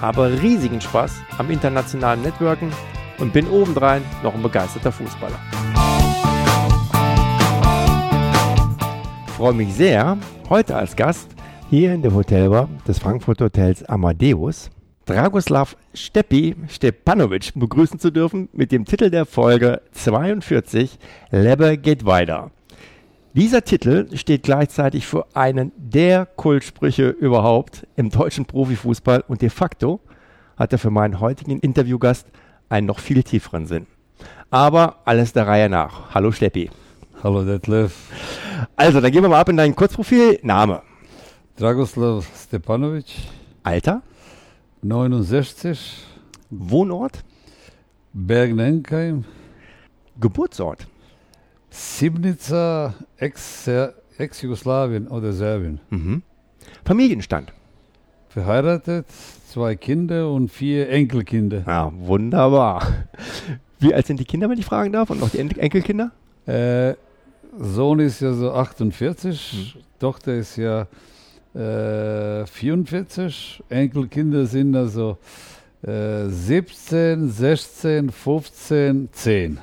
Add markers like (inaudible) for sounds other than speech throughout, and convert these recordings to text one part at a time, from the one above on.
habe riesigen Spaß am internationalen Networken und bin obendrein noch ein begeisterter Fußballer. Ich freue mich sehr, heute als Gast hier in der Hotelbar des Frankfurt Hotels Amadeus Dragoslav Stepi Stepanovic begrüßen zu dürfen mit dem Titel der Folge 42 Lebe geht weiter. Dieser Titel steht gleichzeitig für einen der Kultsprüche überhaupt im deutschen Profifußball und de facto hat er für meinen heutigen Interviewgast einen noch viel tieferen Sinn. Aber alles der Reihe nach. Hallo Steppi. Hallo Detlef. Also, dann gehen wir mal ab in dein Kurzprofil. Name. Dragoslav Stepanovic. Alter. 69. Wohnort. Bergen-Enkheim. Geburtsort. Sibnica, Ex-Jugoslawien oder Serbien. Mhm. Familienstand. Verheiratet, zwei Kinder und vier Enkelkinder. Ja, wunderbar. Wie alt sind die Kinder, wenn ich fragen darf? Und noch die En Enkelkinder? Äh, Sohn ist ja so 48, mhm. Tochter ist ja äh, 44, Enkelkinder sind also äh, 17, 16, 15, 10.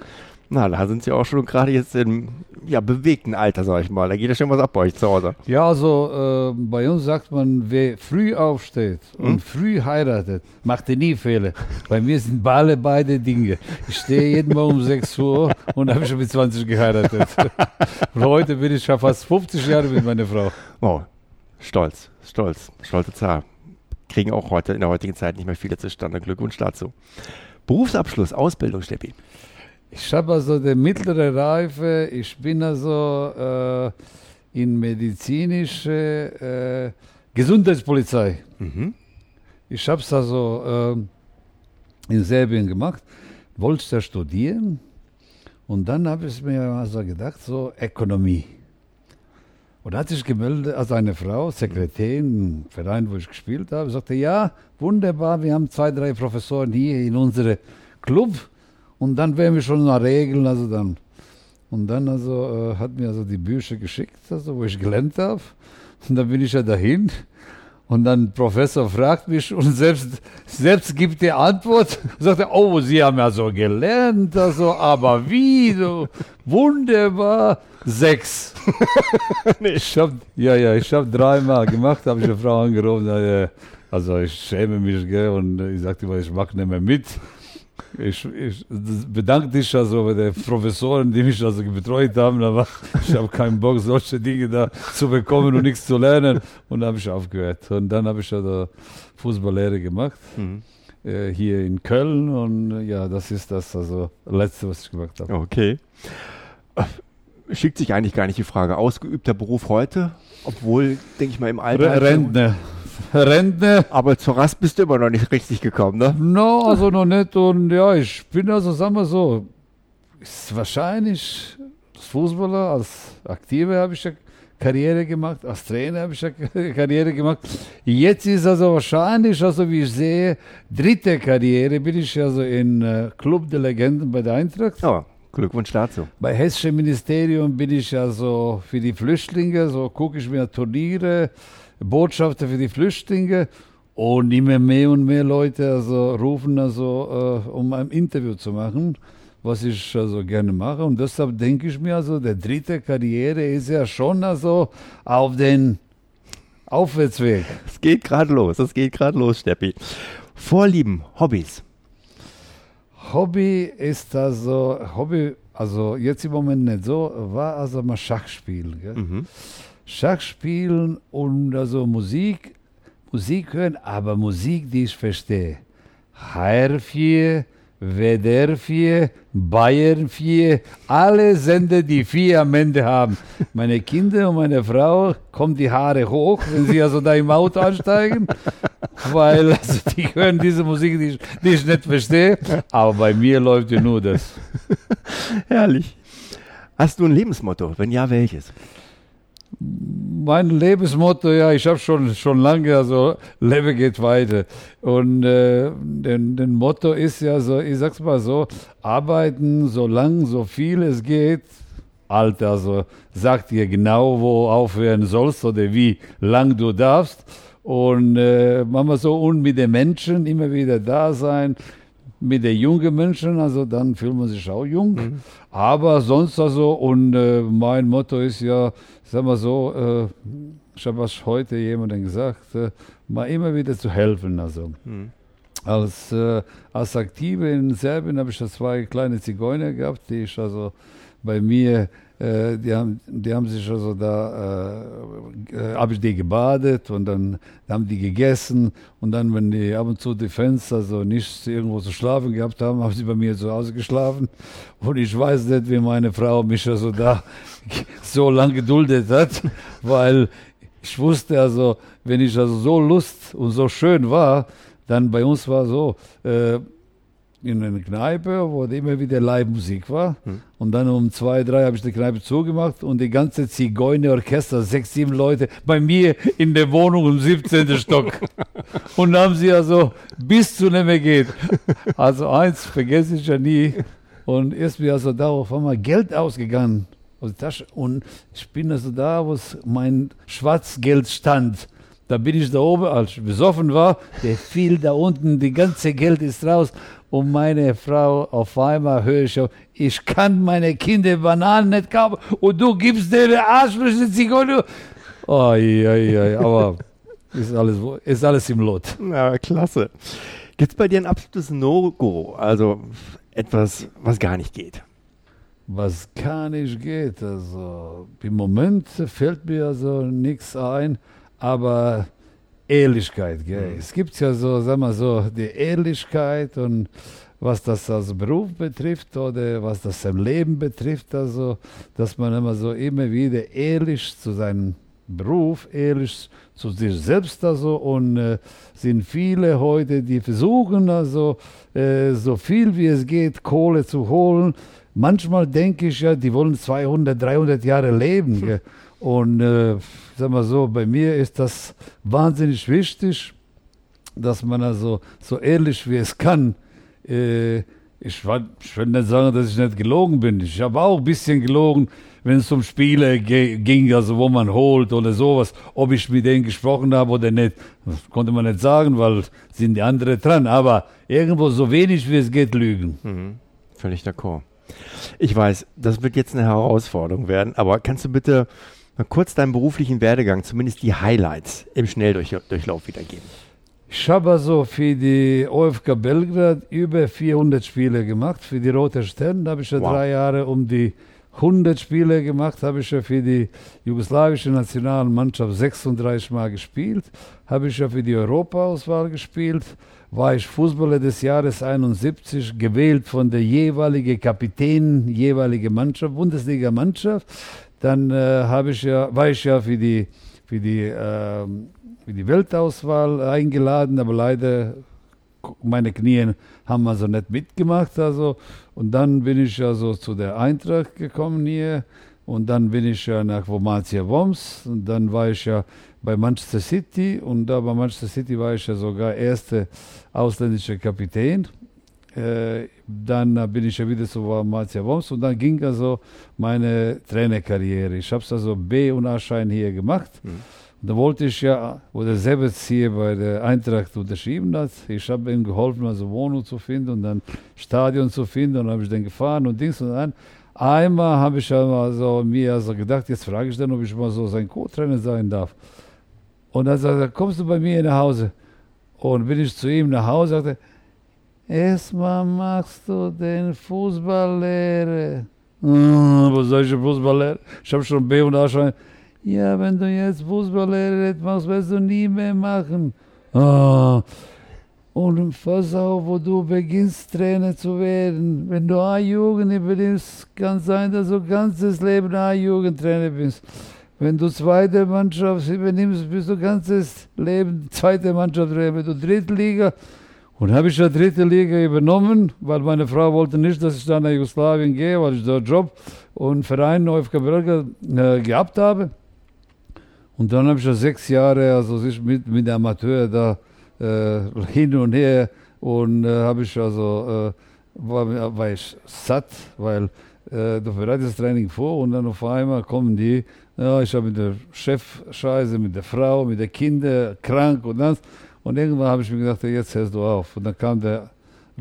Na, da sind Sie auch schon gerade jetzt im ja, bewegten Alter, sag ich mal. Da geht ja schon was ab bei euch zu Hause. Ja, also äh, bei uns sagt man, wer früh aufsteht hm? und früh heiratet, macht nie Fehler. bei mir sind alle beide Dinge. Ich stehe jeden Morgen um (laughs) 6 Uhr und habe schon mit 20 geheiratet. (laughs) und heute bin ich schon fast 50 Jahre mit meiner Frau. Oh, stolz, stolz, stolze Zahl. Kriegen auch heute in der heutigen Zeit nicht mehr viele zustande. Glückwunsch dazu. Berufsabschluss, Ausbildung, Steppi. Ich habe also die mittlere Reife, ich bin also äh, in medizinische äh, Gesundheitspolizei. Mhm. Ich habe es also äh, in Serbien gemacht, wollte studieren und dann habe ich mir also gedacht, so Ökonomie. Und da hat sich gemeldet, also eine Frau, Sekretärin im Verein, wo ich gespielt habe, sagte, ja, wunderbar, wir haben zwei, drei Professoren hier in unserem Club und dann werden wir schon nach Regeln, also dann. Und dann also, äh, hat mir also die Bücher geschickt, also, wo ich gelernt habe. Und dann bin ich ja dahin. Und dann Professor fragt mich und selbst, selbst gibt die Antwort, (laughs) sagt er, oh, Sie haben ja so gelernt, also, aber wie, so, wunderbar, sechs. (laughs) nee. Ich hab, ja, ja, ich habe dreimal gemacht, habe ich eine Frau angerufen, also ich schäme mich, gell, und ich sagte immer, ich mache nicht mehr mit. Ich, ich bedanke dich also bei den Professoren, die mich also betreut haben, aber ich habe keinen Bock, solche Dinge da zu bekommen und nichts zu lernen. Und dann habe ich aufgehört. Und dann habe ich also Fußballlehre gemacht. Mhm. Äh, hier in Köln und ja, das ist das also letzte, was ich gemacht habe. Okay. Schickt sich eigentlich gar nicht die Frage, ausgeübter Beruf heute, obwohl, denke ich mal, im Alter. Rentner. Rentner. Aber zur Rast bist du immer noch nicht richtig gekommen, ne? No, also noch nicht. Und ja, ich bin also, sagen wir so, ist wahrscheinlich als Fußballer, als Aktiver habe ich ja Karriere gemacht, als Trainer habe ich ja (laughs) Karriere gemacht. Jetzt ist also wahrscheinlich, also wie ich sehe, dritte Karriere bin ich also in äh, Club der Legenden bei der Eintracht. Oh. Glückwunsch dazu. Bei Hessischen Ministerium bin ich also für die Flüchtlinge, so gucke ich mir Turniere, Botschafter für die Flüchtlinge und immer mehr und mehr Leute also rufen also, äh, um ein Interview zu machen, was ich also gerne mache. Und deshalb denke ich mir also, der dritte Karriere ist ja schon also auf den Aufwärtsweg. Es geht gerade los, es geht gerade los, Steppi. Vorlieben, Hobbys. Hobby ist also, Hobby, also jetzt im Moment nicht so, war also mal Schachspielen. Mhm. Schach spielen und also Musik, Musik hören, aber Musik, die ich verstehe. HR4, WDR 4, Bayern 4, alle Sender, die vier am Ende haben. Meine Kinder und meine Frau kommen die Haare hoch, wenn sie also da im Auto ansteigen, weil also die hören diese Musik, die ich, die ich nicht verstehe, aber bei mir läuft ja nur das. Herrlich. Hast du ein Lebensmotto? Wenn ja, welches? Mein Lebensmotto, ja, ich habe schon schon lange, also Lebe geht weiter. Und äh, den, den Motto ist ja so, ich sag's mal so, arbeiten so lang, so viel es geht. Alter, also sagt dir genau, wo aufhören sollst oder wie lang du darfst. Und äh, machen wir so und mit den Menschen immer wieder da sein, mit den jungen Menschen, also dann fühlt man sich auch jung. Mhm. Aber sonst also, und äh, mein Motto ist ja, sag mal so, äh, ich habe was heute jemandem gesagt, äh, mal immer wieder zu helfen. Also. Mhm. Als, äh, als Aktive in Serbien habe ich ja zwei kleine Zigeuner gehabt, die ich also bei mir äh, die, haben, die haben sich also da, äh, äh habe ich die gebadet und dann haben die gegessen und dann, wenn die ab und zu die Fenster so nicht irgendwo zu schlafen gehabt haben, haben sie bei mir zu Hause geschlafen. Und ich weiß nicht, wie meine Frau mich also da (laughs) so lange geduldet hat, weil ich wusste also, wenn ich also so Lust und so schön war, dann bei uns war so, äh, in eine Kneipe, wo immer wieder Live-Musik war. Hm. Und dann um zwei, drei habe ich die Kneipe zugemacht und die ganze Zigeuner-Orchester, sechs, sieben Leute, bei mir in der Wohnung im 17. Stock. (laughs) Und dann haben sie also bis zu nicht mehr geht. Also eins vergesse ich ja nie. Und ist mir also da auf einmal Geld ausgegangen aus der Tasche. Und ich bin also da, wo mein Schwarzgeld stand. Da bin ich da oben, als ich besoffen war, der fiel da unten, die ganze Geld ist raus und meine Frau auf einmal höre ich, ich kann meine Kinder Bananen nicht kaufen und du gibst denen Arschlöcher Zigeunern. Oi, aber ist alles, ist alles im Lot. Ja, klasse. Gibt es bei dir ein absolutes No-Go? Also etwas, was gar nicht geht? Was gar nicht geht. Also im Moment fällt mir also nichts ein, aber Ehrlichkeit. Gell? Mhm. Es gibt ja so, sagen wir so, die Ehrlichkeit und was das als Beruf betrifft oder was das im Leben betrifft, also, dass man immer so immer wieder ehrlich zu seinem Beruf, ehrlich zu sich selbst also und äh, sind viele heute, die versuchen also äh, so viel wie es geht Kohle zu holen. Manchmal denke ich ja, die wollen 200, 300 Jahre leben. (laughs) Hm. Und äh, sag mal so, bei mir ist das wahnsinnig wichtig, dass man also so ehrlich wie es kann, äh, ich, ich will nicht sagen, dass ich nicht gelogen bin. Ich habe auch ein bisschen gelogen, wenn es um Spiele ging, also wo man holt oder sowas, ob ich mit denen gesprochen habe oder nicht. Das konnte man nicht sagen, weil sind die anderen dran. Aber irgendwo so wenig wie es geht lügen. Mhm. Völlig d'accord. Ich weiß, das wird jetzt eine Herausforderung werden, aber kannst du bitte mal kurz deinen beruflichen Werdegang, zumindest die Highlights im Schnelldurchlauf wiedergeben. Ich habe also für die OFK Belgrad über 400 Spiele gemacht. Für die Rote Stern habe ich ja wow. drei Jahre um die 100 Spiele gemacht. Habe ich ja für die jugoslawische Nationalmannschaft 36 Mal gespielt. Habe ich ja für die Europaauswahl gespielt. War ich Fußballer des Jahres 71, gewählt von der jeweiligen Kapitän, jeweilige Mannschaft, Bundesliga-Mannschaft. Dann äh, habe ich ja, war ich ja für die, für die, äh, für die Weltauswahl eingeladen, aber leider meine Knie haben also nicht mitgemacht. Also. Und dann bin ich also zu der Eintracht gekommen hier. Und dann bin ich ja nach Womatia Worms. Und dann war ich ja bei Manchester City. Und da bei Manchester City war ich ja sogar erster ausländischer Kapitän. Äh, dann äh, bin ich ja wieder zu Marzia Worms und dann ging also meine Trainerkarriere. Ich habe also B- und A-Schein hier gemacht. Mhm. Da wollte ich ja, wo der Sebetz hier bei der Eintracht unterschrieben hat, ich habe ihm geholfen, also Wohnung zu finden und dann Stadion zu finden und habe ich dann gefahren und Dings und dann. Einmal habe ich also mir also gedacht, jetzt frage ich dann, ob ich mal so sein Co-Trainer sein darf. Und dann sagte er, kommst du bei mir nach Hause? Und bin ich zu ihm nach Hause, sagte Erstmal machst du den Fußballlehre. Hm, was soll ich Fußballlehre? Ich habe schon B und A schon. Ja, wenn du jetzt Fußballlehre machst, wirst du nie mehr machen. Oh. Und pass auf, wo du beginnst, Trainer zu werden. Wenn du A-Jugend übernimmst, kann sein, dass du ganzes Leben A-Jugendtrainer bist. Wenn du zweite Mannschaft übernimmst, bist du ganzes Leben zweite Mannschaft Trainer. Wenn du dritte Liga, und habe ich ja dritte Liga übernommen, weil meine Frau wollte nicht, dass ich da nach Jugoslawien gehe, weil ich da Job und Verein auf Brügge äh, gehabt habe. Und dann habe ich ja sechs Jahre, also mit, mit der Amateur da äh, (laughs) hin und her und äh, habe ich also, äh, war, war ich satt, weil äh, du bereitest das Training vor und dann auf einmal kommen die, ja, ich habe mit der Chef Scheiße, mit der Frau, mit den Kindern, krank und das. Und irgendwann habe ich mir gedacht, jetzt hörst du auf. Und dann kam der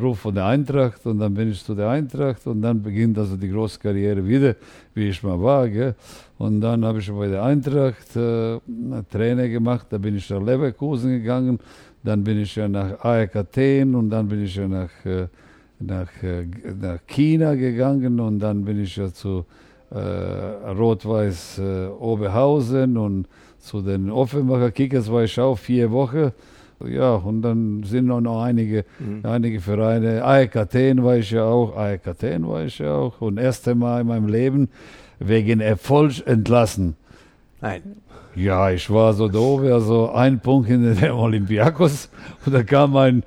Ruf von der Eintracht und dann bin ich zu der Eintracht und dann beginnt also die große Karriere wieder, wie ich mal war. Gell? Und dann habe ich bei der Eintracht äh, Trainer gemacht, da bin ich nach Leverkusen gegangen, dann bin ich ja nach AEK Athen und dann bin ich ja nach, äh, nach, äh, nach China gegangen und dann bin ich ja zu äh, Rot-Weiß Oberhausen und zu den Offenbacher Kickers war ich auch vier Wochen. Ja, und dann sind noch einige, mhm. einige Vereine. AEK Athen war ich ja auch, AEK Athen war ich ja auch. Und erste Mal in meinem Leben wegen Erfolg entlassen. Nein. Ja, ich war so doof, also ein Punkt hinter dem (laughs) Olympiakos. Und da kam ein,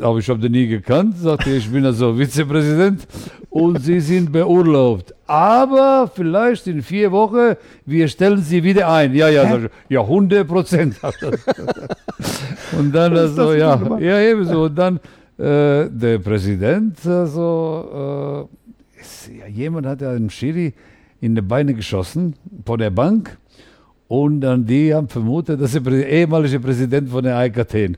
aber ich habe den nie gekannt, sagte, ich bin also Vizepräsident und Sie sind beurlaubt. Aber vielleicht in vier Wochen, wir stellen Sie wieder ein. Ja, ja, ja, 100 Prozent. (laughs) (laughs) und dann also, ja, ja, ebenso. Und dann äh, der Präsident, also, äh, jemand hat ja einen Schiri in die Beine geschossen vor der Bank. Und dann die haben vermutet, dass der ehemalige Präsident von der AEK Athen.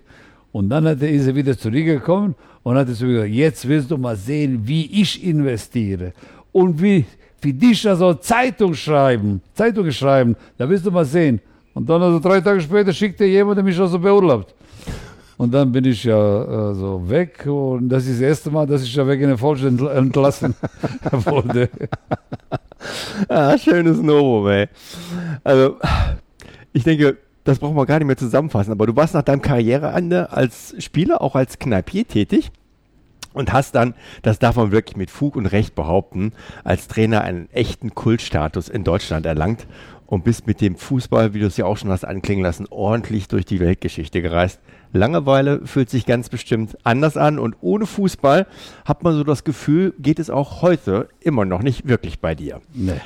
Und dann hat er, ist er wieder zurückgekommen und hat zu mir gesagt, jetzt willst du mal sehen, wie ich investiere. Und wie für dich also Zeitung schreiben, Zeitung schreiben, da willst du mal sehen. Und dann also drei Tage später schickt er jemand, der mich also beurlaubt. Und dann bin ich ja äh, so weg und das ist das erste Mal, dass ich ja wegen der Falsch entlassen (laughs) wurde. ah, schönes Novum, ey. Also, ich denke, das brauchen wir gar nicht mehr zusammenfassen, aber du warst nach deinem Karriereende als Spieler, auch als Kneipier tätig und hast dann, das darf man wirklich mit Fug und Recht behaupten, als Trainer einen echten Kultstatus in Deutschland erlangt und bist mit dem Fußball, wie du es ja auch schon hast anklingen lassen, ordentlich durch die Weltgeschichte gereist. Langeweile fühlt sich ganz bestimmt anders an und ohne Fußball hat man so das Gefühl, geht es auch heute immer noch nicht wirklich bei dir. Nee.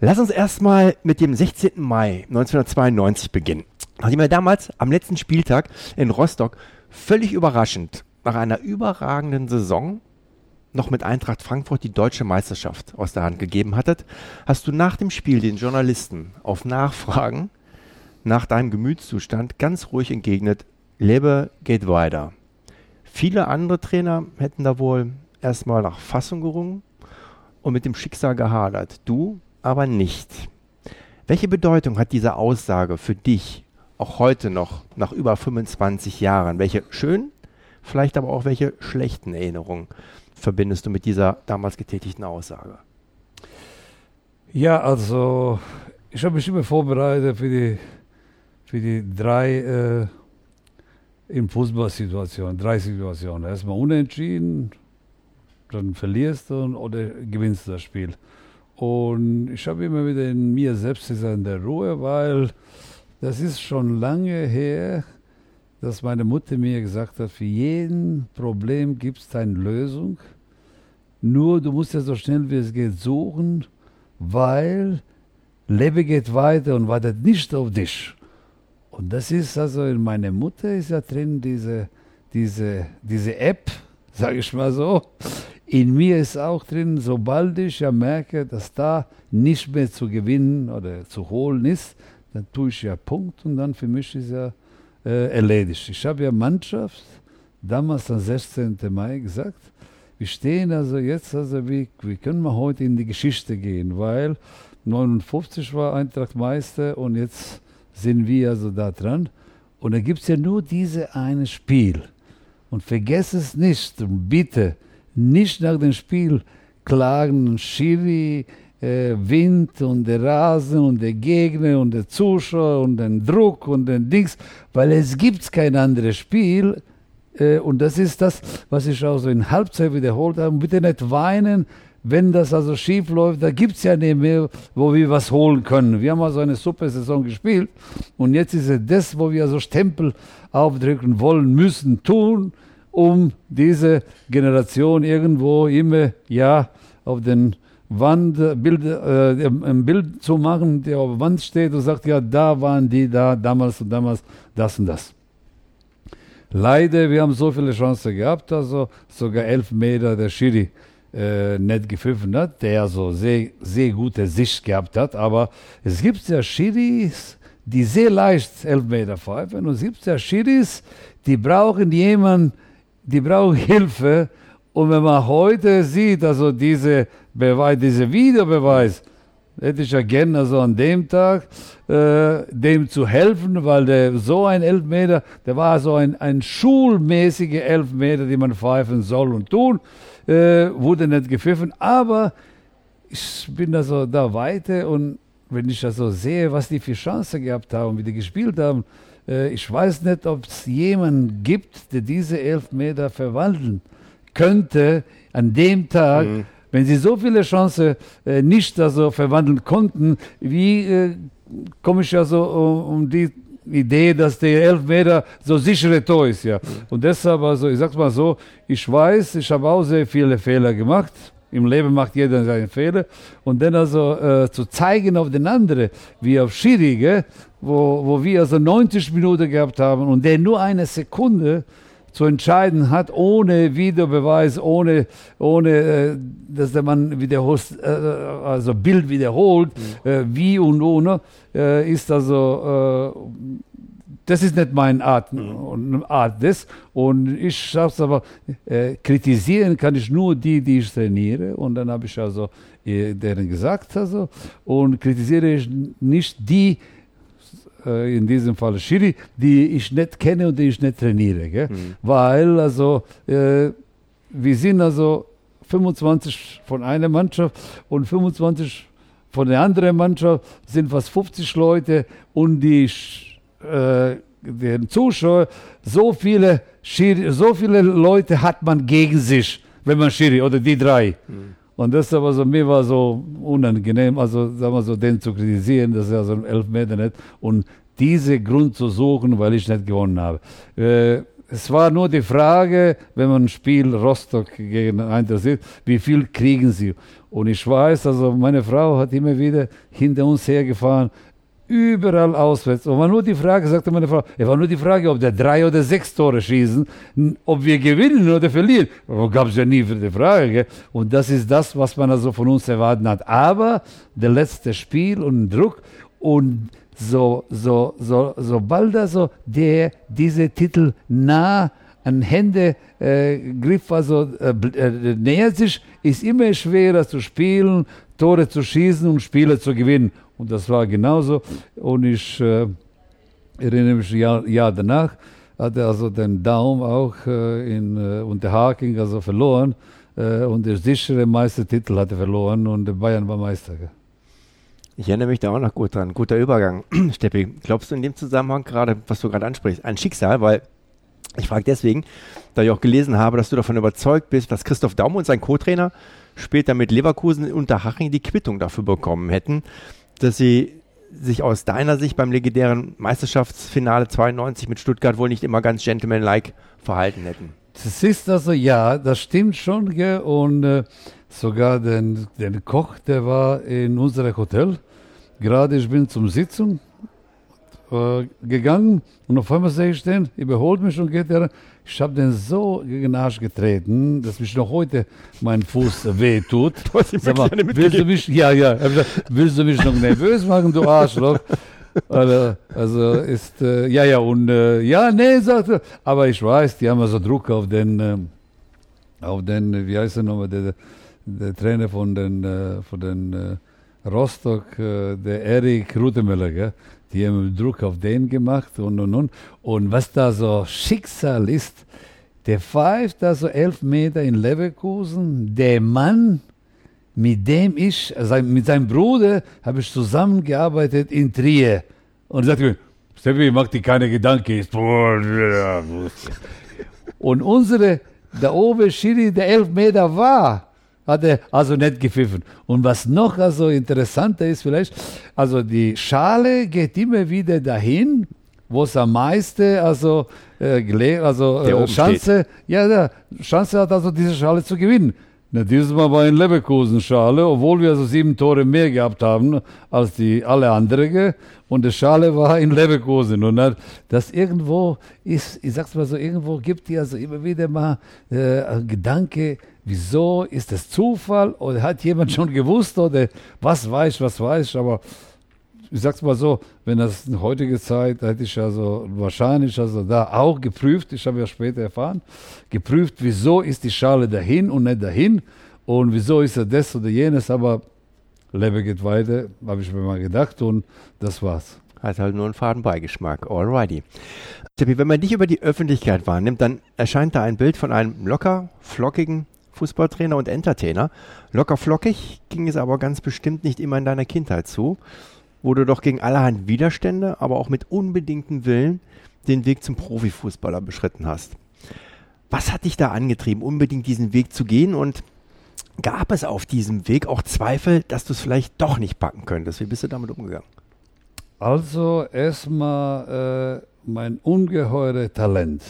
Lass uns erstmal mit dem 16. Mai 1992 beginnen. Nachdem er damals am letzten Spieltag in Rostock völlig überraschend nach einer überragenden Saison noch mit Eintracht Frankfurt die deutsche Meisterschaft aus der Hand gegeben hattet, hast du nach dem Spiel den Journalisten auf Nachfragen nach deinem Gemütszustand ganz ruhig entgegnet, Lebe geht weiter. Viele andere Trainer hätten da wohl erstmal nach Fassung gerungen und mit dem Schicksal gehadert. Du aber nicht. Welche Bedeutung hat diese Aussage für dich auch heute noch, nach über 25 Jahren? Welche schönen, vielleicht aber auch welche schlechten Erinnerungen verbindest du mit dieser damals getätigten Aussage? Ja, also ich habe mich immer vorbereitet für die, für die drei äh, in Fußballsituationen, drei Situationen. Erstmal unentschieden, dann verlierst du oder gewinnst das Spiel. Und ich habe immer wieder in mir selbst gesagt, in der Ruhe, weil das ist schon lange her, dass meine Mutter mir gesagt hat, für jeden Problem gibt es eine Lösung. Nur du musst ja so schnell wie es geht suchen, weil Leben geht weiter und wartet nicht auf dich. Und das ist also in meiner Mutter ist ja drin diese, diese, diese App, (laughs) sage ich mal so. In mir ist auch drin, sobald ich ja merke, dass da nicht mehr zu gewinnen oder zu holen ist, dann tue ich ja Punkt und dann für mich ist ja äh, erledigt. Ich habe ja Mannschaft damals am 16. Mai gesagt, wir stehen also jetzt, also wie, wie können wir heute in die Geschichte gehen, weil 59 war Eintracht Meister und jetzt sind wir also da dran. Und da gibt es ja nur diese eine Spiel. Und vergess es nicht und bitte nicht nach dem Spiel klagen, Schiri, äh, Wind und der Rasen und der Gegner und der Zuschauer und den Druck und den Dings, weil es gibt kein anderes Spiel Äh, und das ist das, was ich auch so in Halbzeit wiederholt habe. Bitte nicht weinen, wenn das also schief läuft. Da gibt es ja nicht mehr, wo wir was holen können. Wir haben also eine super Saison gespielt. Und jetzt ist es das, wo wir also Stempel aufdrücken wollen, müssen, tun, um diese Generation irgendwo immer, ja, auf den Wand, Bild, äh, ein Bild zu machen, der auf der Wand steht und sagt, ja, da waren die da, damals und damals, das und das. Leider, wir haben so viele Chancen gehabt, also sogar elf Meter der Schiri äh, nicht gepfiffen hat, der so sehr, sehr gute Sicht gehabt hat. Aber es gibt ja Schiris, die sehr leicht elf Meter pfeifen und es gibt ja Schiris, die brauchen jemanden, die brauchen (laughs) Hilfe. Und wenn man heute sieht, also diese Beweis, diese Videobeweis, hätte ich ja gerne also an dem Tag äh, dem zu helfen, weil der so ein Elfmeter, der war so ein, ein schulmäßiger Elfmeter, die man pfeifen soll und tun, äh, wurde nicht gepfiffen, aber ich bin also da weiter und wenn ich also sehe, was die für Chancen gehabt haben, wie die gespielt haben, äh, ich weiß nicht, ob es jemanden gibt, der diese Elfmeter verwandeln könnte an dem Tag, mhm. Wenn sie so viele Chancen äh, nicht also verwandeln konnten, wie äh, komme ich ja so um, um die Idee, dass der Elfmeter so sichere Tor ist, ja. Und deshalb, also ich sag's mal so, ich weiß, ich habe auch sehr viele Fehler gemacht. Im Leben macht jeder seine Fehler. Und dann also äh, zu zeigen auf den anderen, wie auf Schiri, wo, wo wir also 90 Minuten gehabt haben und der nur eine Sekunde zu entscheiden hat, ohne Videobeweis, ohne, ohne äh, dass der Mann wiederholt, äh, also Bild wiederholt, mhm. äh, wie und ohne, ist also, das ist nicht meine Art, mhm. Art des. Und ich sag's aber, äh, kritisieren kann ich nur die, die ich trainiere. Und dann habe ich also deren gesagt, also, und kritisiere ich nicht die, äh, in diesem Fall Schiri, die ich nicht kenne und die ich nicht trainiere. Mhm. Weil also äh, wir sind also 25 von einer Mannschaft und 25 von der anderen Mannschaft sind fast 50 Leute und die äh, den Zuschauer so viele Schiri, so viele Leute hat man gegen sich, wenn man Schiri oder die drei. Mhm. Und das aber so, mir war so unangenehm, also sagen wir so, den zu kritisieren, das ist ja so ein Elfmeter nicht. Und diese Grund zu suchen, weil ich nicht gewonnen habe. Äh, es war nur die Frage, wenn man ein Spiel Rostock gegen Eintracht sieht, wie viel kriegen sie? Und ich weiß, also meine Frau hat immer wieder hinter uns hergefahren, überall auswärts. Und war nur die Frage, sagte meine Frau, es war nur die Frage, ob der drei oder sechs Tore schießen, ob wir gewinnen oder verlieren. Gab es ja nie für die Frage. Und das ist das, was man also von uns erwarten hat. Aber der letzte Spiel und Druck und so, so, so, sobald also der diese Titel nah an Hände äh, griff, also äh, äh, nähert sich, ist immer schwerer zu spielen, Tore zu schießen und Spiele zu gewinnen. Und das war genauso. Und ich äh, erinnere mich, ja, Jahr danach hatte also den Daumen auch äh, in äh, Unterhaking also verloren äh, und der sichere Meistertitel hatte verloren und Bayern war Meister. Ich erinnere mich da auch noch gut dran. Guter Übergang. (clears throat) Steppi, glaubst du in dem Zusammenhang gerade, was du gerade ansprichst, ein Schicksal? Weil ich frage deswegen, da ich auch gelesen habe, dass du davon überzeugt bist, dass Christoph Daum und sein Co-Trainer später mit Leverkusen unter Haching die Quittung dafür bekommen hätten, dass sie sich aus deiner Sicht beim legendären Meisterschaftsfinale 92 mit Stuttgart wohl nicht immer ganz gentlemanlike verhalten hätten. Das ist also, ja, das stimmt schon, gell? und äh, sogar den, den Koch, der war in unserem Hotel. Gerade ich bin zum Sitzung äh, gegangen und auf einmal sehe ich den, überholt mich und geht er. Ich habe den so gegen den Arsch getreten, dass mich noch heute mein Fuß weh tut. (laughs) Sag mal, willst du mich, ja, ja, willst du mich noch nervös machen, du Arschloch? Also, also ist, äh, ja, ja, und äh, ja, nee, sagt er. Aber ich weiß, die haben also Druck auf den, äh, auf den, wie heißt er nochmal, der, der Trainer von den, äh, von den äh, Rostock, äh, der Erik Rutemöller, die haben Druck auf den gemacht und und und. Und was da so Schicksal ist, der pfeift da so elf Meter in Leverkusen, der Mann, mit dem ich, also mit seinem Bruder, habe ich zusammengearbeitet in Trier. Und sagte mir, Steffi, mach dir keine Gedanken. (laughs) Und unsere, der oben Schiri, der Elfmeter war, hat er also nicht gepfiffen. Und was noch also interessanter ist vielleicht, also die Schale geht immer wieder dahin, wo es am meisten also, äh, also äh, Chance, ja, ja, Chance hat also diese Schale zu gewinnen. Na, dieses Mal war in Leverkusen Schale, obwohl wir also sieben Tore mehr gehabt haben als die alle anderen. Und die Schale war in Leverkusen. Und das irgendwo ist, ich sag's mal so, irgendwo gibt die also immer wieder mal äh, Gedanke, wieso? Ist das Zufall? Oder hat jemand schon gewusst? Oder was weiß, was weiß, aber ich sag's mal so, wenn das in heutiger Zeit, hätte ich also wahrscheinlich also da auch geprüft, ich habe ja später erfahren, geprüft, wieso ist die Schale dahin und nicht dahin? Und wieso ist er das oder jenes, aber Lebe geht weiter, habe ich mir mal gedacht. Und das war's. Hat halt nur einen faden Beigeschmack. Alrighty. Wenn man dich über die Öffentlichkeit wahrnimmt, dann erscheint da ein Bild von einem locker, flockigen Fußballtrainer und Entertainer. Locker flockig ging es aber ganz bestimmt nicht immer in deiner Kindheit zu wo du doch gegen allerhand Widerstände, aber auch mit unbedingtem Willen den Weg zum Profifußballer beschritten hast. Was hat dich da angetrieben, unbedingt diesen Weg zu gehen und gab es auf diesem Weg auch Zweifel, dass du es vielleicht doch nicht packen könntest? Wie bist du damit umgegangen? Also erstmal äh, mein ungeheure Talent.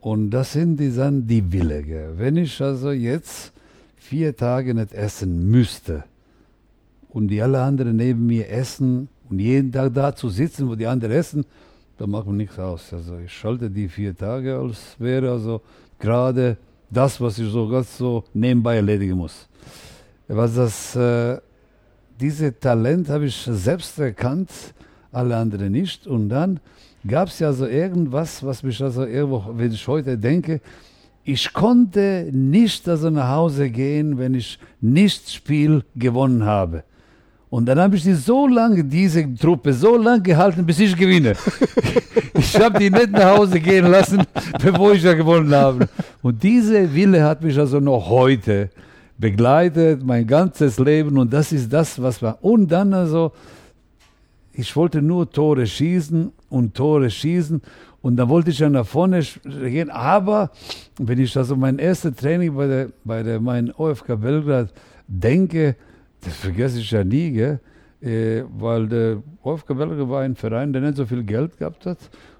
Und das sind die, dann die Wille. Wenn ich also jetzt vier Tage nicht essen müsste, und die alle anderen neben mir essen und jeden Tag da zu sitzen, wo die anderen essen, da macht mir nichts aus. Also ich schalte die vier Tage, als wäre also gerade das, was ich so ganz so nebenbei erledigen muss. Was das, äh, diese Talent habe ich selbst erkannt, alle anderen nicht. Und dann gab es ja so irgendwas, was mich also irgendwo, wenn ich heute denke, ich konnte nicht also nach Hause gehen, wenn ich nicht Spiel gewonnen habe. Und dann habe ich die so lange, diese Truppe, so lange gehalten, bis ich gewinne. (laughs) ich habe die nicht nach Hause gehen lassen, (laughs) bevor ich ja gewonnen habe. Und diese Wille hat mich also noch heute begleitet, mein ganzes Leben. Und das ist das, was war. Und dann also, ich wollte nur Tore schießen und Tore schießen. Und dann wollte ich ja nach vorne gehen. Aber wenn ich also mein erstes Training bei der, bei der, mein OFK Belgrad denke, das vergesse ich ja nie, gell? Äh, weil der Wolfgang Welger war ein Verein, der nicht so viel Geld gehabt hat.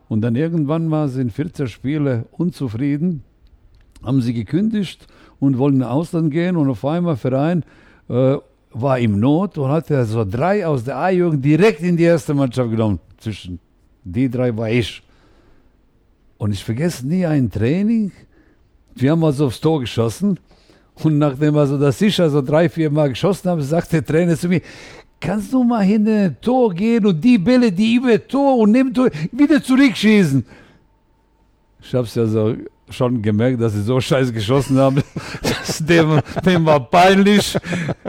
Und dann irgendwann mal sind 14 Spiele unzufrieden, haben sie gekündigt und wollten ins Ausland gehen. Und auf einmal Verein äh, war im Not und hat so drei aus der A-Jugend direkt in die erste Mannschaft genommen. Zwischen die drei war ich. Und ich vergesse nie ein Training. Wir haben also aufs Tor geschossen und nachdem also das ich also drei, vier Mal geschossen habe, sagt der Trainer zu mir, kannst du mal hinter ein Tor gehen und die Bälle, die über Tor und neben Tor wieder zurückschießen? Ich habe es ja so schon gemerkt, dass sie so scheiße geschossen haben. (laughs) Dem, dem war peinlich,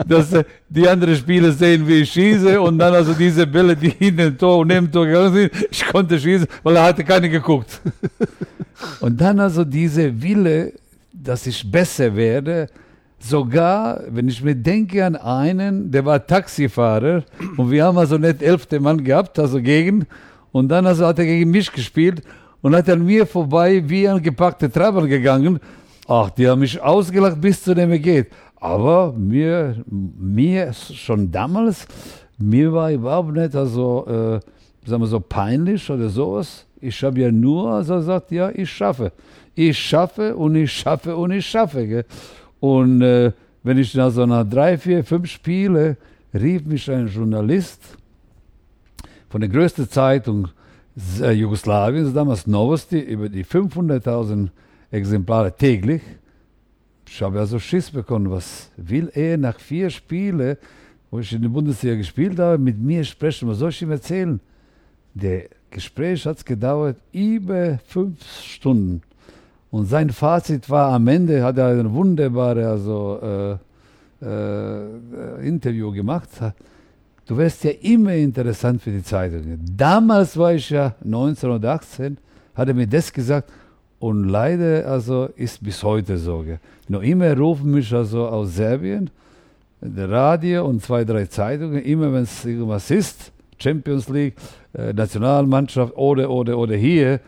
dass die anderen Spieler sehen, wie ich schieße und dann also diese Bälle, die in den Tor und neben Tor gegangen sind, ich konnte schießen, weil er hatte keine geguckt. Und dann also diese Wille, dass ich besser werde. Sogar, wenn ich mir denke an einen, der war Taxifahrer und wir haben also nicht elfte Mann gehabt, also gegen, und dann also hat er gegen mich gespielt und hat an mir vorbei wie ein gepackter Trabber gegangen. Ach, die haben mich ausgelacht bis zu dem er geht. Aber mir, mir schon damals, mir war überhaupt nicht also, äh, sagen wir so, peinlich oder sowas. Ich habe ja nur also gesagt, ja, ich schaffe ich schaffe und ich schaffe und ich schaffe. Gell? Und äh, wenn ich nach so nach drei, vier, fünf Spiele rief mich ein Journalist von der größten Zeitung Jugoslawiens, damals Novosti, über die 500.000 Exemplare täglich. Ich habe also Schiss bekommen, was will er nach vier Spielen, wo ich in der Bundesliga gespielt habe, mit mir sprechen, was soll ich ihm erzählen? Der Gespräch hat gedauert über fünf Stunden. Und sein Fazit war am Ende, hat er ein wunderbares also, äh, äh, Interview gemacht. Du wärst ja immer interessant für die Zeitungen. Damals war ich ja 1918, hat er mir das gesagt. Und leider also ist bis heute so. Noch immer rufen mich also aus Serbien, der Radio und zwei, drei Zeitungen, immer wenn es irgendwas ist, Champions League, äh, Nationalmannschaft oder, oder, oder hier,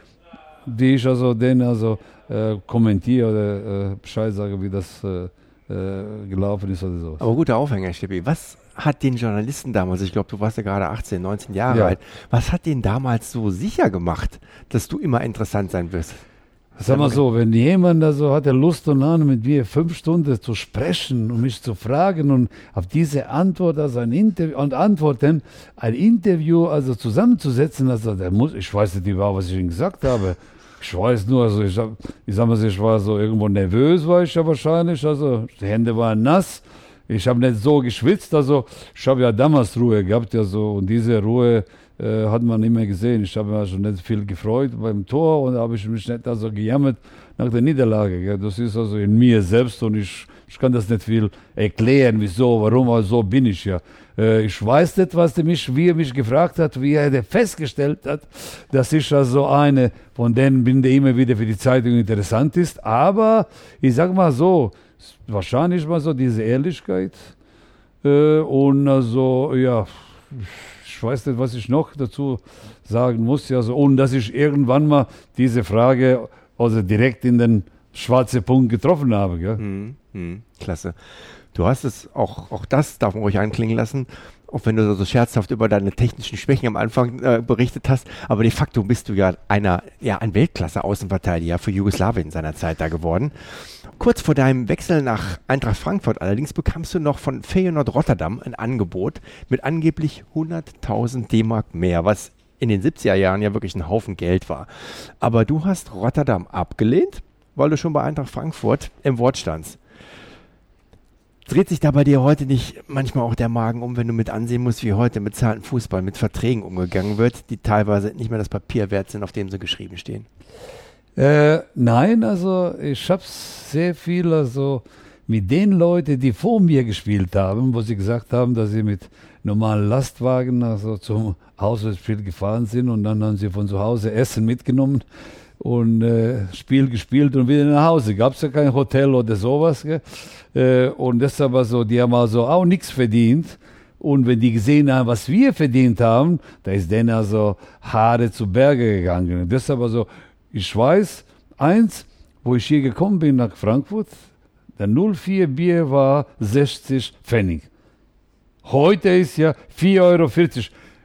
die ich also denen also äh, kommentiere oder äh, Bescheid sage, wie das äh, äh, gelaufen ist oder so. Aber guter Aufhänger, Steppi. Was hat den Journalisten damals, ich glaube, du warst ja gerade 18, 19 Jahre Ja. alt, was hat den damals so sicher gemacht, dass du immer interessant sein wirst? Sag mal so, wenn jemand also hat der Lust und Laune mit mir fünf Stunden zu sprechen und mich zu fragen und auf diese Antwort, also ein Interview und Antworten, ein Interview also zusammenzusetzen, also der muss, ich weiß nicht überhaupt, was ich ihm gesagt habe. Ich weiß nur, also ich, hab- ich sag mal, so, ich war so irgendwo nervös, war ich ja wahrscheinlich, also die Hände waren nass. Ich habe nicht so geschwitzt, also ich habe ja damals Ruhe gehabt, ja so, und diese Ruhe äh, hat man mehr gesehen. Ich habe mich also nicht viel gefreut beim Tor und habe ich mich nicht also gejammert nach der Niederlage. Gell. Das ist also in mir selbst und ich, ich kann das nicht viel erklären, wieso, warum, aber so bin ich ja. Äh, ich weiß nicht, was der mich, wie er mich gefragt hat, wie er festgestellt hat, dass ich also eine von denen bin, der immer wieder für die Zeitung interessant ist. Aber ich sag mal so, wahrscheinlich mal so diese Ehrlichkeit. Äh, und also, ja, ich weiß nicht, was ich noch dazu sagen muss. Ja, so, und dass ich irgendwann mal diese Frage also direkt in den schwarzen Punkt getroffen habe. Gell? Hm, hm, klasse. Du hast es auch, auch das darf man ruhig anklingen lassen, auch wenn du so scherzhaft über deine technischen Schwächen am Anfang äh, berichtet hast, aber de facto bist du ja einer, ja, ein Weltklasse-Außenverteidiger für Jugoslawien in seiner Zeit da geworden. Kurz vor deinem Wechsel nach Eintracht Frankfurt allerdings bekamst du noch von Feyenoord Rotterdam ein Angebot mit angeblich 100.000 D-Mark mehr, was in den 70er Jahren ja wirklich ein Haufen Geld war. Aber du hast Rotterdam abgelehnt, weil du schon bei Eintracht Frankfurt im Wort standst. Dreht sich da bei dir heute nicht manchmal auch der Magen um, wenn du mit ansehen musst, wie heute mit zahlten Fußball, mit Verträgen umgegangen wird, die teilweise nicht mehr das Papier wert sind, auf dem sie geschrieben stehen? Äh, nein, also ich habe sehr viel also mit den Leuten, die vor mir gespielt haben, wo sie gesagt haben, dass sie mit normalen Lastwagen also zum Auswärtsspiel gefahren sind und dann haben sie von zu Hause Essen mitgenommen und äh, Spiel gespielt und wieder nach Hause. Gab es ja kein Hotel oder sowas. Äh, und deshalb also, die haben also auch nichts verdient. Und wenn die gesehen haben, was wir verdient haben, da ist denen also Haare zu Berge gegangen. Und deshalb also, ich weiß, eins, wo ich hier gekommen bin nach Frankfurt, der 04 Bier war 60 Pfennig. Heute ist ja 4,40 Euro.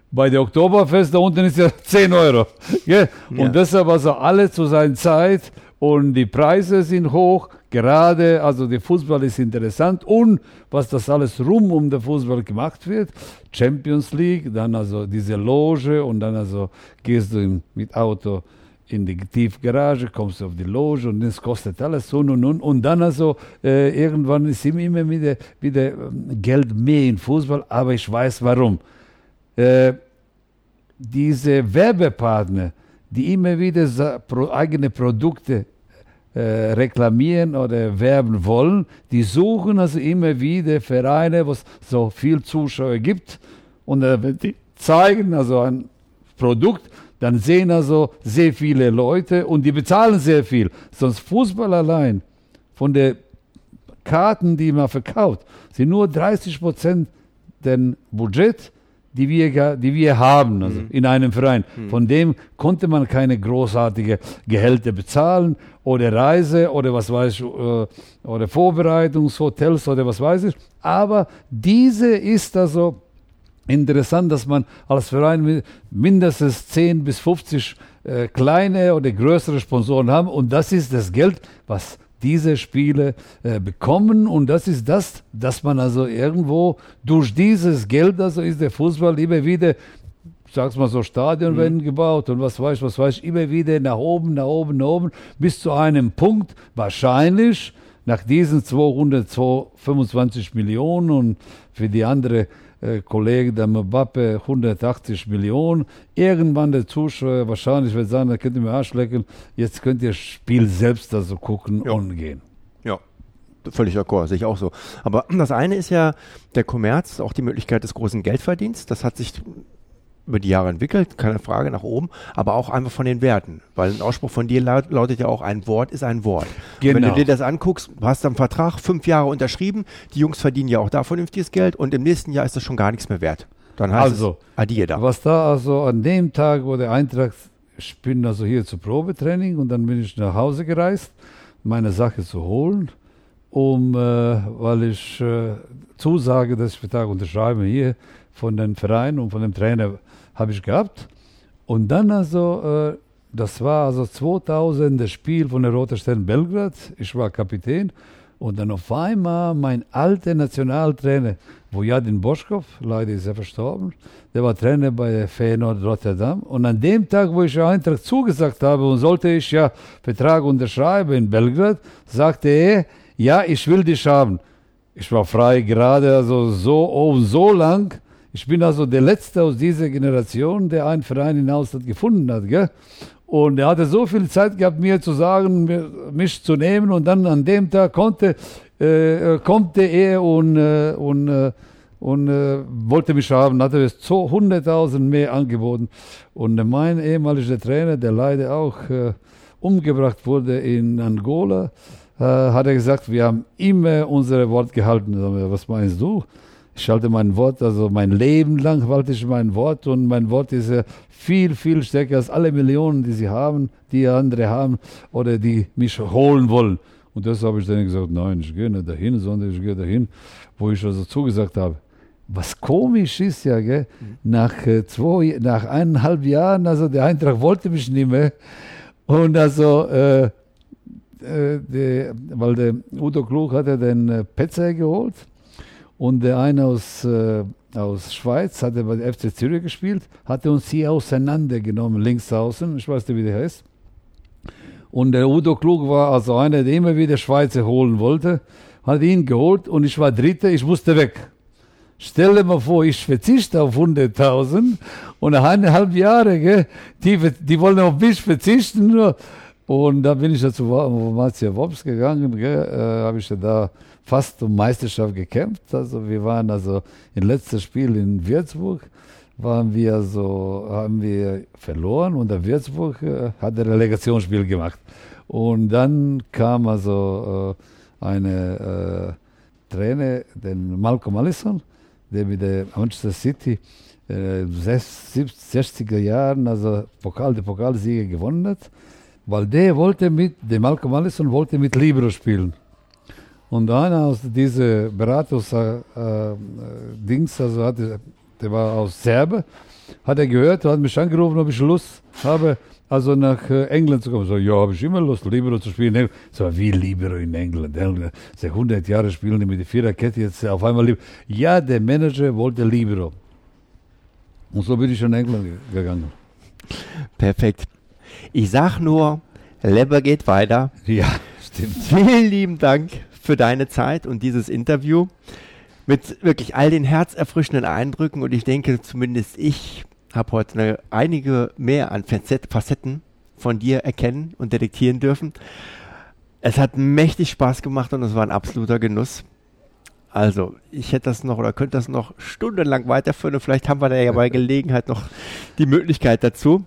Bei der Oktoberfest da unten ist ja (laughs) 10 Euro. Gell? Und Ja. deshalb also alle zu seiner Zeit und die Preise sind hoch. Gerade, also der Fußball ist interessant und was das alles rum um den Fußball gemacht wird. Champions League, dann also diese Loge und dann also gehst du mit Auto in die Tiefgarage, kommst du auf die Loge und das kostet alles so und und. Und dann also äh, irgendwann ist immer, immer wieder, wieder ähm, Geld mehr in Fußball, aber ich weiß warum. Äh, diese Werbepartner, die immer wieder pro, eigene Produkte äh, reklamieren oder werben wollen, die suchen also immer wieder Vereine, wo es so viel Zuschauer gibt und äh, die zeigen also ein Produkt, dann sehen also sehr viele Leute und die bezahlen sehr viel. Sonst Fußball allein von der Karten, die man verkauft, sind nur 30 Prozent den Budget, die wir, die wir haben also in einem Verein. Von dem konnte man keine großartige Gehälter bezahlen oder Reise oder was weiß ich, äh, oder Vorbereitungshotels oder was weiß ich. Aber diese ist also interessant, dass man als Verein mi- mindestens 10 bis 50 äh, kleine oder größere Sponsoren haben. Und das ist das Geld, was diese Spiele äh, bekommen. Und das ist das, dass man also irgendwo durch dieses Geld, also ist der Fußball immer wieder sag's mal so, Stadion werden gebaut und was weiß ich, was weiß ich, immer wieder nach oben, nach oben, nach oben, bis zu einem Punkt, wahrscheinlich nach diesen 225 Millionen und für die andere äh, Kollege, der Mbappe, 180 Millionen. Irgendwann der Zuschauer wahrscheinlich wird sagen, da könnt ihr mir Arsch lecken, jetzt könnt ihr das Spiel selbst also gucken Ja. und gehen. Ja, völlig d'accord, sehe ich auch so. Aber das eine ist ja der Kommerz, auch die Möglichkeit des großen Geldverdienst. Das hat sich über die Jahre entwickelt, keine Frage, nach oben, aber auch einfach von den Werten. Weil ein Ausspruch von dir laut, lautet ja auch, ein Wort ist ein Wort. Und Wenn Genau. du dir das anguckst, du hast einen Vertrag, fünf Jahre unterschrieben, die Jungs verdienen ja auch da vernünftiges Geld und im nächsten Jahr ist das schon gar nichts mehr wert. Dann heißt Also, es Adieu da. Was da also an dem Tag, wo der Eintracht ich bin also hier zu Probetraining und dann bin ich nach Hause gereist, meine Sache zu holen, um, äh, weil ich äh, zusage, dass ich Vertrag unterschreibe hier von den Vereinen und von dem Trainer habe ich gehabt. Und dann also, äh, das war also 2000 das Spiel von der Roter Stern Belgrad. Ich war Kapitän und dann auf einmal mein alter Nationaltrainer, Vojadin Boschkov, leider ist er verstorben, der war Trainer bei Feyenoord Rotterdam. Und an dem Tag, wo ich der Eintracht zugesagt habe und sollte ich ja Vertrag unterschreiben in Belgrad, sagte er, ja, ich will dich haben. Ich war frei gerade, also so, oh, so lang. Ich bin also der Letzte aus dieser Generation, der einen Verein in Ausland gefunden hat. Gell? Und er hatte so viel Zeit gehabt, mir zu sagen, mich zu nehmen. Und dann an dem Tag konnte, äh, konnte er und, äh, und, äh, und äh, wollte mich haben. Hatte es 100.000 mehr angeboten. Und mein ehemaliger Trainer, der leider auch äh, umgebracht wurde in Angola, äh, hat er gesagt, wir haben immer unser Wort gehalten. Was meinst du? Ich halte mein Wort, also mein Leben lang halte ich mein Wort und mein Wort ist ja viel, viel stärker als alle Millionen, die sie haben, die andere haben oder die mich holen wollen. Und das habe ich dann gesagt, nein, ich gehe nicht dahin, sondern ich gehe dahin, wo ich also zugesagt habe. Was komisch ist ja, gell? Nach, äh, zwei, nach eineinhalb Jahren, also der Eintrag wollte mich nicht mehr. Und also, äh, äh, der, weil der Udo Klug hatte den äh, Petzer geholt und der eine aus, äh, aus Schweiz hatte bei der FC Zürich gespielt, hatte uns hier auseinandergenommen, links außen, ich weiß nicht, wie der heißt. Und der Udo Klug war also einer, der immer wieder Schweizer holen wollte, hat ihn geholt und ich war Dritter, ich musste weg. Stell dir mal vor, ich verzichte auf 100.000 und eineinhalb Jahren, gell, die, die wollen auf mich verzichten. Und dann bin ich ja zu Marzia Wops gegangen, äh, habe ich ja da fast um Meisterschaft gekämpft. Also wir waren also im letzten Spiel in Würzburg, waren wir so, haben wir verloren und der Würzburg äh, hat ein Relegationsspiel gemacht. Und dann kam also äh, eine äh, Trainer, den Malcolm Allison, der mit der Manchester City äh, 60er Jahren also Pokal, die Pokalsieger gewonnen hat, weil der wollte mit, der Malcolm Allison wollte mit Libero spielen. Und einer aus dieser Beratungsdings, äh, also hatte, der war aus Serbe, hat er gehört, hat mich angerufen, ob ich Lust habe, also nach äh, England zu kommen. So, ja, habe ich immer Lust, Libero zu spielen. So, wie Libero in England? England. Seit 100 Jahren spielen die mit der Viererkette, jetzt auf einmal Libero. Ja, der Manager wollte Libero. Und so bin ich in England gegangen. Perfekt. Ich sag nur, Leber geht weiter. Ja, stimmt. Vielen lieben Dank für deine Zeit und dieses Interview mit wirklich all den herzerfrischenden Eindrücken und ich denke, zumindest ich habe heute eine, einige mehr an Facetten von dir erkennen und detektieren dürfen. Es hat mächtig Spaß gemacht und es war ein absoluter Genuss. Also, ich hätte das noch oder könnte das noch stundenlang weiterführen und vielleicht haben wir da ja bei Gelegenheit noch die Möglichkeit dazu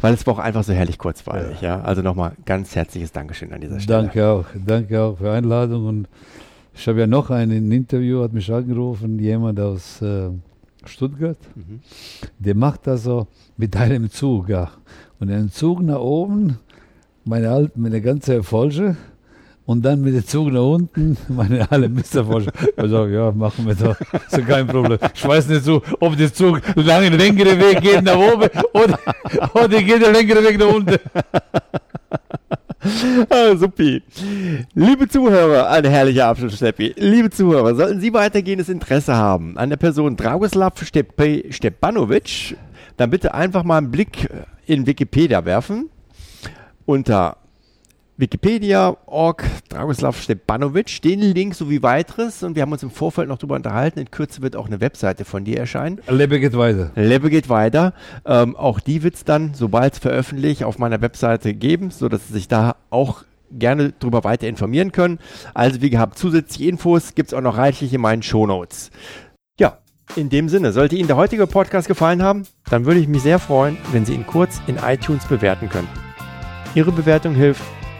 weil es war auch einfach so herrlich kurzweilig. Ja. ja. Also nochmal ganz herzliches Dankeschön an dieser Stelle. Danke auch, danke auch für die Einladung und ich habe ja noch ein Interview, hat mich angerufen, jemand aus äh, Stuttgart, mhm. der macht das so mit einem Zug, ja. Und einen Zug nach oben, meine, Alt, meine ganze Erfolge, und dann mit dem Zug nach unten, (laughs) meine alle Misterforscher. (laughs) Also, ja, machen wir doch. Ist ja kein Problem. Ich weiß nicht so, ob der Zug lange einen längeren Weg geht nach oben oder, oder geht der längere Weg nach unten. (laughs) Ah, supi. Liebe Zuhörer, ein herrlicher Abschluss, Steppi. Liebe Zuhörer, sollten Sie weitergehendes Interesse haben an der Person Dragoslav Stepanovic, dann bitte einfach mal einen Blick in Wikipedia werfen. Unter Wikipedia.org, Dragoslav Stepanovic, den Link sowie weiteres. Und wir haben uns im Vorfeld noch darüber unterhalten. In Kürze wird auch eine Webseite von dir erscheinen. Lebe geht weiter. Lebe geht weiter. Ähm, auch die wird es dann, sobald es veröffentlicht, auf meiner Webseite geben, sodass Sie sich da auch gerne darüber weiter informieren können. Also wie gehabt, zusätzliche Infos gibt es auch noch reichlich in meinen Shownotes. Ja, in dem Sinne, sollte Ihnen der heutige Podcast gefallen haben, dann würde ich mich sehr freuen, wenn Sie ihn kurz in iTunes bewerten könnten. Ihre Bewertung hilft,